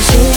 Прости,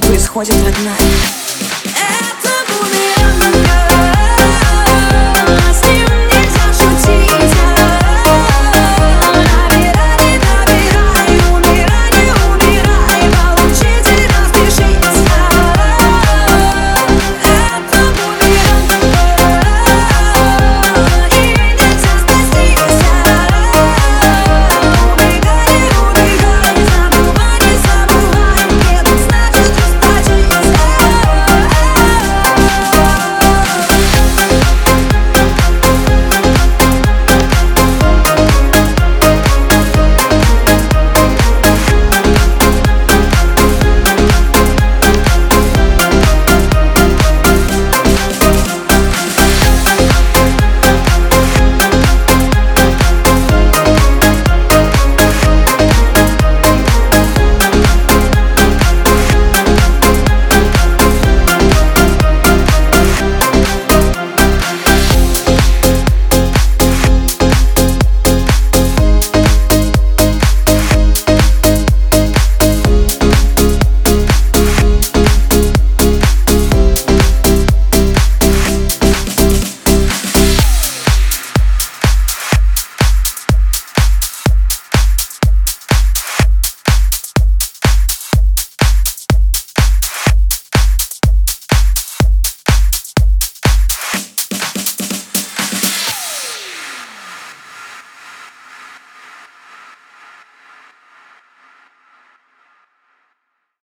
происходит, родная